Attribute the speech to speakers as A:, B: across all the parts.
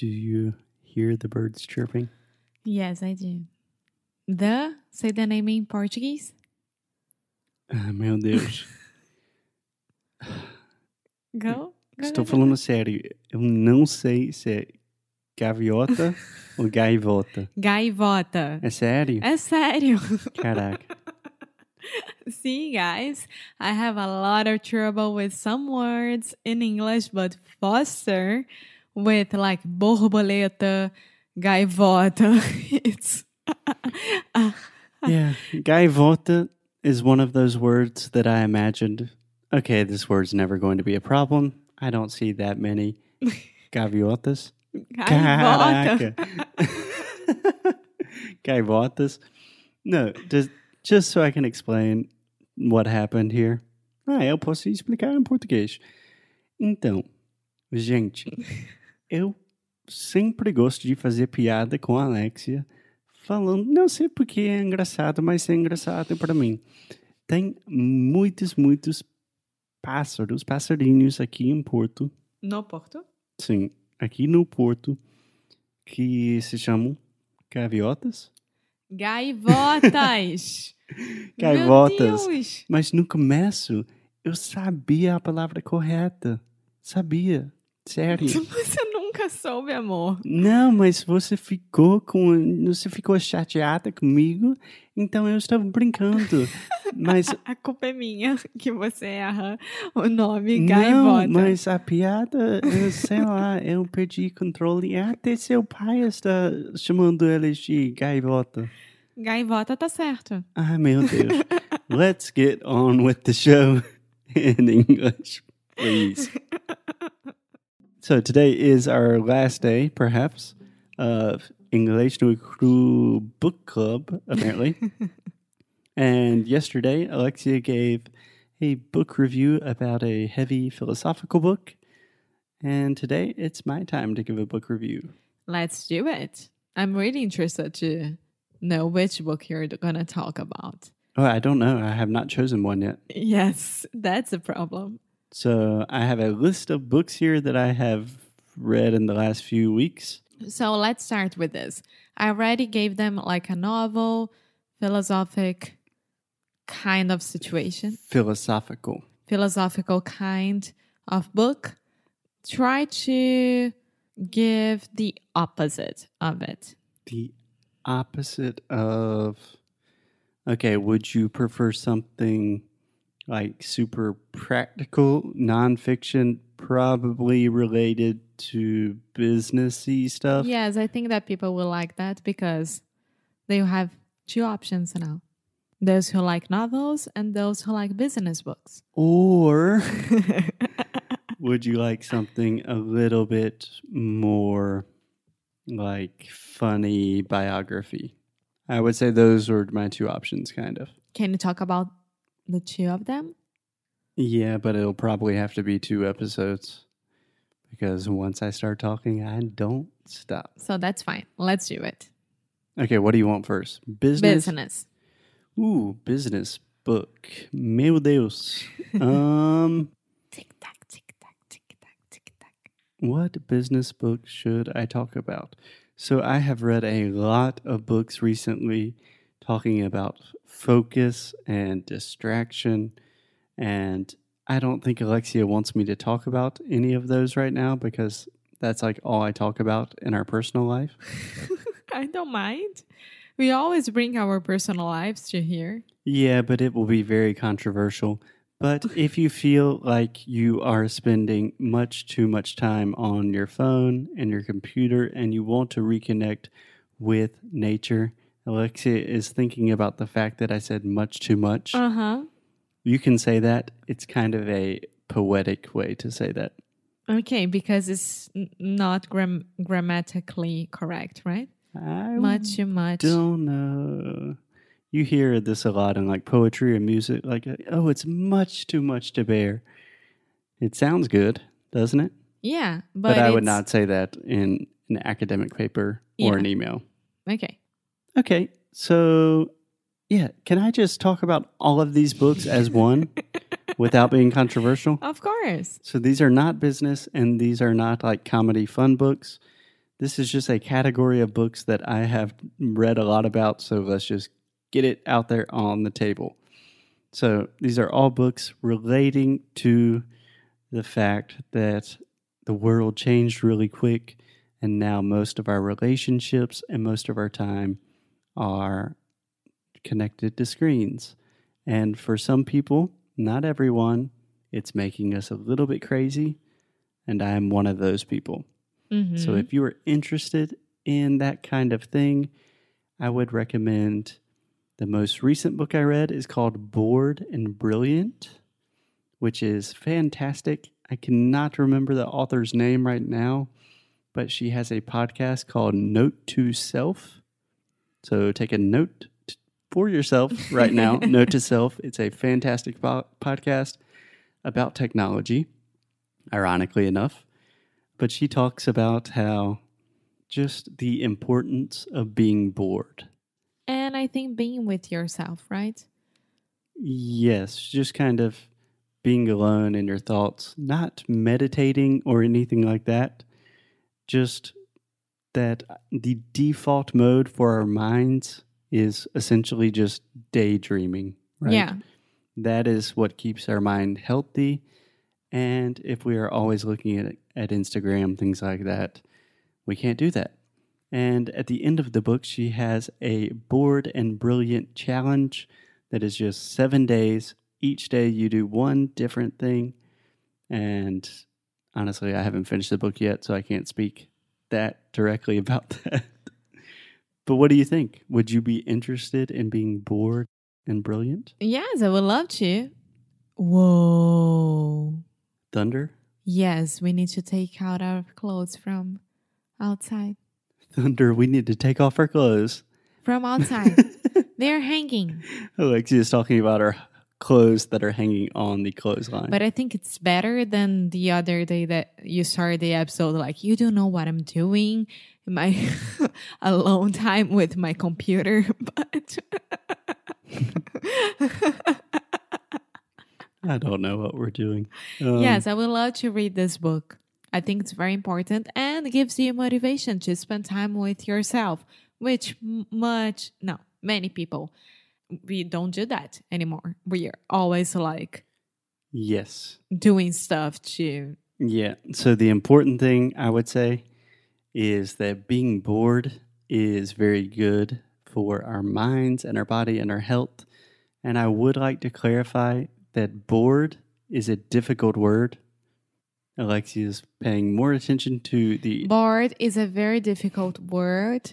A: Do you hear the birds chirping?
B: Yes, I do. The, say the name in Portuguese.
A: Ah, meu Deus.
B: Go. go,
A: Estou
B: go, go,
A: falando sério. Eu não sei se é gaviota ou gaivota.
B: Gaivota.
A: É sério?
B: É sério.
A: Caraca.
B: See, guys, I have a lot of trouble with some words in English, but Foster with like borboleta, gaivota. It's
A: Yeah. Gaivota is one of those words that I imagined. Okay, this word's never going to be a problem. I don't see that many gaviotas.
B: gaivota.
A: Gaivotas. No, just, just so I can explain what happened here. Ah, eu posso explicar em português. Então, gente, eu sempre gosto de fazer piada com a Alexia, falando, não sei porque é engraçado, mas é engraçado para mim. Tem muitos, muitos pássaros, passarinhos aqui em Porto,
B: No Porto?
A: sim, aqui no Porto, que se chamam gaviotas.
B: Gaivotas.
A: Gaivotas.
B: Meu Deus.
A: Mas no começo, eu sabia a palavra correta. Sabia. Sério.
B: Você nunca soube, amor.
A: Não, mas você ficou com. Você ficou chateada comigo, então eu estava brincando. Mas.
B: A culpa é minha que você erra o nome
A: Não,
B: gaivota.
A: mas a piada, eu sei lá, eu perdi controle. Até seu pai está chamando eles de gaivota.
B: Gaivota tá certo.
A: Ah, meu Deus. Let's get on with the show in English, please. So today is our last day, perhaps, of English no Cru Book Club, apparently. and yesterday, Alexia gave a book review about a heavy philosophical book. And today, it's my time to give a book review.
B: Let's do it. I'm really interested to know which book you're going to talk about.
A: Oh, I don't know. I have not chosen one yet.
B: Yes, that's a problem.
A: So I have a list of books here that I have read in the last few weeks.
B: So let's start with this. I already gave them like a novel, philosophic kind of situation,
A: Philosophical.
B: philosophical kind of book. Try to give the opposite of it.
A: The opposite of. Okay, would you prefer something like super practical, nonfiction, probably related to businessy stuff?
B: Yes, I think that people will like that because they have two options now those who like novels and those who like business books.
A: Or would you like something a little bit more like funny biography? I would say those are my two options, kind of.
B: Can you talk about the two of them?
A: Yeah, but it'll probably have to be two episodes because once I start talking, I don't stop.
B: So that's fine. Let's do it.
A: Okay, what do you want first? Business?
B: Business.
A: Ooh, business book. Meu Deus. um,
B: Tick tack, tick tack, tick tack, tick tack.
A: what business book should I talk about? So I have read a lot of books recently talking about focus and distraction. And I don't think Alexia wants me to talk about any of those right now because that's like all I talk about in our personal life.
B: I don't mind. We always bring our personal lives to here.
A: Yeah, but it will be very controversial. But if you feel like you are spending much too much time on your phone and your computer and you want to reconnect with nature, Alexia is thinking about the fact that I said much too much.
B: Uh huh.
A: You can say that. It's kind of a poetic way to say that.
B: Okay, because it's not gram- grammatically correct, right?
A: I
B: Much too much.
A: don't know. You hear this a lot in like poetry or music, like, oh, it's much too much to bear. It sounds good, doesn't it?
B: Yeah, but,
A: But, I would not say that in an academic paper or
B: Yeah.
A: an email.
B: Okay.
A: Okay, so yeah, can I just talk about all of these books as one without being controversial?
B: Of course.
A: So these are not business and these are not like comedy fun books. This is just a category of books that I have read a lot about, so let's just get it out there on the table. So these are all books relating to the fact that the world changed really quick, and now most of our relationships and most of our time are connected to screens. And for some people, not everyone, it's making us a little bit crazy, and I am one of those people.
B: Mm-hmm.
A: So if you are interested in that kind of thing, I would recommend the most recent book I read is called Bored and Brilliant, which is fantastic. I cannot remember the author's name right now, but she has a podcast called Note to Self. So take a note for yourself right now. Note to Self. It's a fantastic po- podcast about technology, ironically enough. But she talks about how just the importance of being bored.
B: and I think being with yourself, right?
A: Yes, just kind of being alone in your thoughts, not meditating or anything like that. Just that the default mode for our minds is essentially just daydreaming, right?
B: Yeah.
A: That is what keeps our mind healthy. And if we are always looking at, at Instagram, things like that, we can't do that. And at the end of the book, she has a bored and brilliant challenge that is just seven days. Each day you do one different thing. And honestly, I haven't finished the book yet, so I can't speak that directly about that. but what do you think? Would you be interested in being bored and brilliant?
B: Yes, I would love to. Whoa.
A: Thunder?
B: Yes, we need to take out our clothes from outside.
A: Thunder, we need to take off our clothes.
B: From outside. They're hanging.
A: Alexia is talking about our clothes that are hanging on the clothesline.
B: But I think it's better than the other day that you started the episode like you don't know what I'm doing in my alone time with my computer. But
A: I don't know what we're doing. Um,
B: yes, I would love to read this book. I think it's very important and gives you motivation to spend time with yourself, which much, no, many people, we don't do that anymore. We are always like
A: Yes.
B: doing stuff to,
A: Yeah. So the important thing I would say is that being bored is very good for our minds and our body and our health. And I would like to clarify that bored is a difficult word. Alexia is paying more attention to the
B: bored is a very difficult word.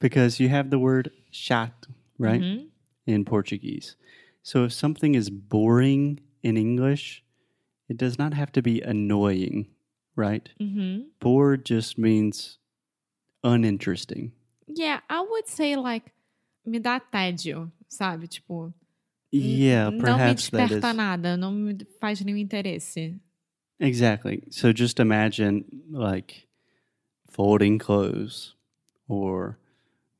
A: because you have the word chat, right?
B: Mhm.
A: In Portuguese. So if something is boring in English, it does not have to be annoying, right?
B: Mhm.
A: Bored just means uninteresting.
B: Yeah, I would say like me dá tédio, sabe? Tipo,
A: Yeah,
B: não me
A: perhaps that
B: desperta
A: is
B: nada, não me faz nenhum interesse.
A: exactly. So just imagine like folding clothes or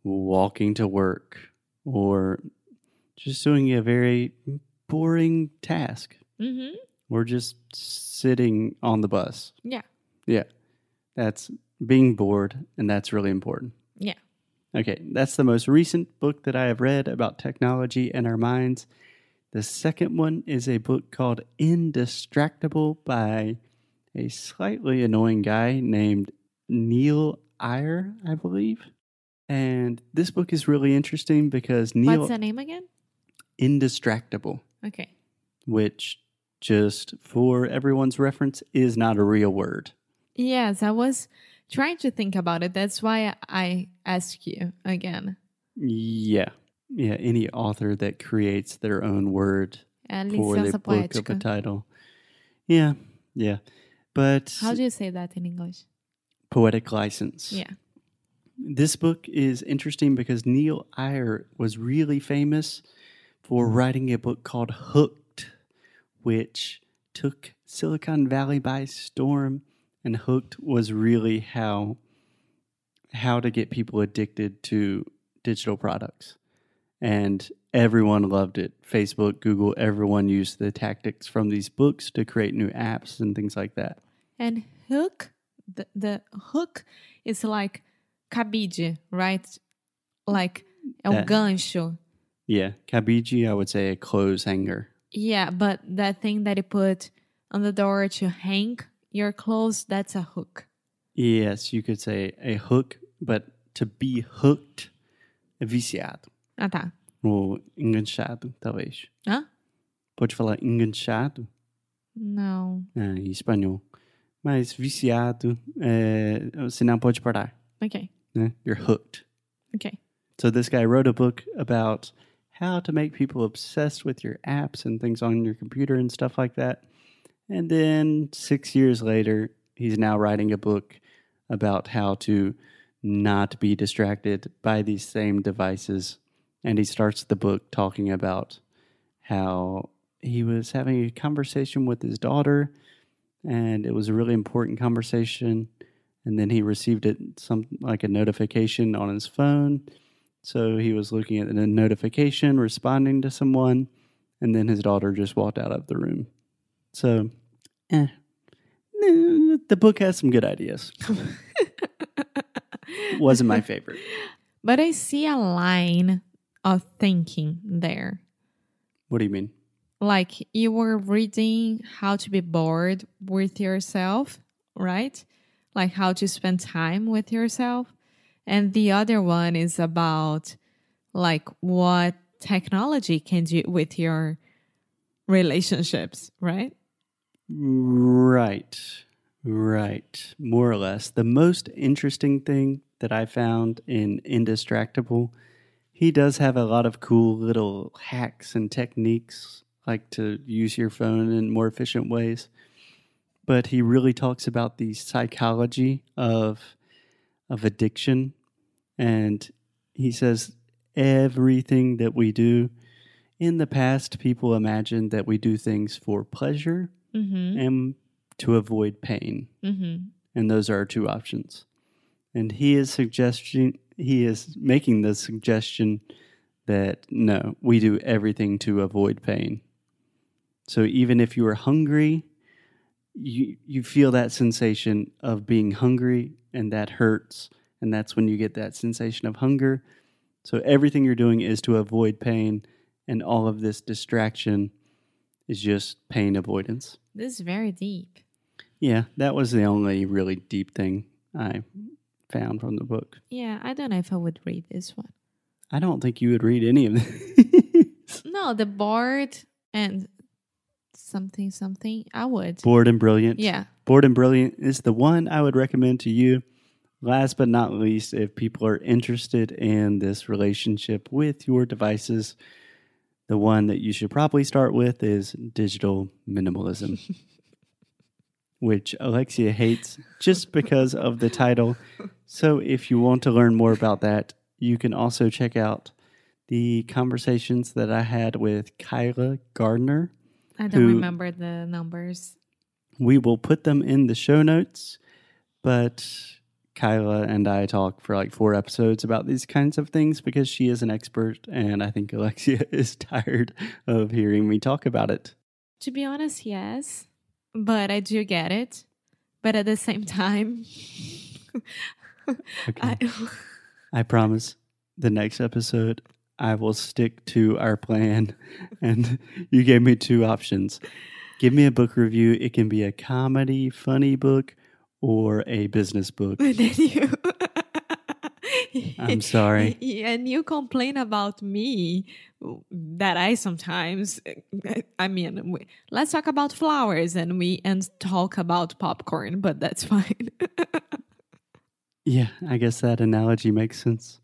A: walking to work or just doing a very boring task
B: Mhm.
A: or just sitting on the bus.
B: Yeah.
A: Yeah. That's being bored and that's really important.
B: Yeah.
A: Okay, that's the most recent book that I have read about technology and our minds. The second one is a book called Indistractable by a slightly annoying guy named Nir Eyal, I believe. And this book is really interesting because Nir
B: What's the name again?
A: Indistractable,
B: Okay.
A: which just for everyone's reference is not a real word.
B: Yes, I was trying to think about it. That's why I ask you again.
A: Yeah. Yeah, any author that creates their own word for the book of a title. Yeah, yeah. But
B: How do you say that in English?
A: poetic license.
B: Yeah.
A: This book is interesting because Nir Eyal was really famous for writing a book called Hooked, which took Silicon Valley by storm. And Hooked was really how how to get people addicted to digital products. And everyone loved it. Facebook, Google, everyone used the tactics from these books to create new apps and things like that.
B: And hook, the, the hook is like cabide, right? Like é um
A: That-
B: gancho.
A: Yeah, kabiji, I would say a clothes hanger.
B: Yeah, but that thing that you put on the door to hang your clothes, that's a hook.
A: Yes, you could say a hook, but to be hooked, é viciado.
B: Ah, tá.
A: Ou enganchado, talvez.
B: Hã?
A: Pode falar enganchado
B: Não.
A: ah, em espanhol. Mas viciado, é, você não pode parar.
B: Ok.
A: Né? You're hooked.
B: Ok.
A: So this guy wrote a book about how to make people obsessed with your apps and things on your computer and stuff like that. And then six years later, he's now writing a book about how to not be distracted by these same devices. And he starts the book talking about how he was having a conversation with his daughter, and it was a really important conversation. And then he received it some like a notification on his phone. So he was looking at the notification, responding to someone, and then his daughter just walked out of the room. So, eh, the book has some good ideas. Wasn't my favorite.
B: But I see a line of thinking there.
A: What do you mean?
B: Like you were reading how to be bored with yourself, right? Like how to spend time with yourself. And the other one is about like what technology can do with your relationships, right?
A: Right. Right. More or less. The most interesting thing that I found in Indistractable, he does have a lot of cool little hacks and techniques, like to use your phone in more efficient ways. But he really talks about the psychology of of addiction and he says everything that we do in the past people imagined that we do things for pleasure
B: Mm-hmm.
A: and to avoid pain.
B: Mm-hmm.
A: And those are our two options. And he is suggesting he is making the suggestion that no, we do everything to avoid pain. So even if you are hungry, you you feel that sensation of being hungry and that hurts and that's when you get that sensation of hunger. So everything you're doing is to avoid pain and all of this distraction is just pain avoidance.
B: This is very deep.
A: Yeah, that was the only really deep thing I found from the book.
B: Yeah, I don't know if I would read this one.
A: I don't think you would read any of this.
B: No, the board and something something. I would.
A: Bored and Brilliant.
B: Yeah.
A: Bored and Brilliant is the one I would recommend to you. Last but not least, if people are interested in this relationship with your devices, the one that you should probably start with is digital minimalism, which Alexia hates just because of the title. So, if you want to learn more about that, you can also check out the conversations that I had with Kyla Gardner.
B: I don't remember the numbers.
A: We will put them in the show notes, but Kyla and I talk for like four episodes about these kinds of things because she is an expert, and I think Alexia is tired of hearing me talk about it.
B: To be honest, yes. But I do get it. But at the same time,
A: Okay.
B: I,
A: I promise the next episode I will stick to our plan. And you gave me two options. Give me a book review. It can be a comedy, funny book, or a business book.
B: and then you.
A: I'm sorry.
B: And you complain about me that I sometimes, I mean, let's talk about flowers and we and talk about popcorn, but that's fine.
A: Yeah, I guess that analogy makes sense.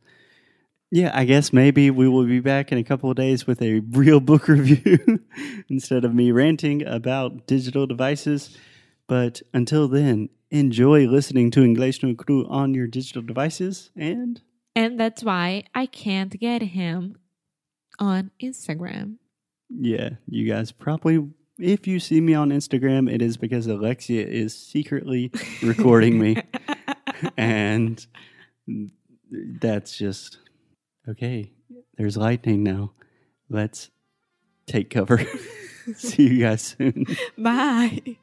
A: Yeah, I guess maybe we will be back in a couple of days with a real book review instead of me ranting about digital devices. But until then, enjoy listening to English no Cru on your digital devices and
B: and that's why I can't get him on Instagram.
A: yeah, you guys probably if you see me on Instagram, it is because Alexia is secretly recording me. and that's just okay. There's lightning now. Let's take cover. See you guys soon.
B: Bye.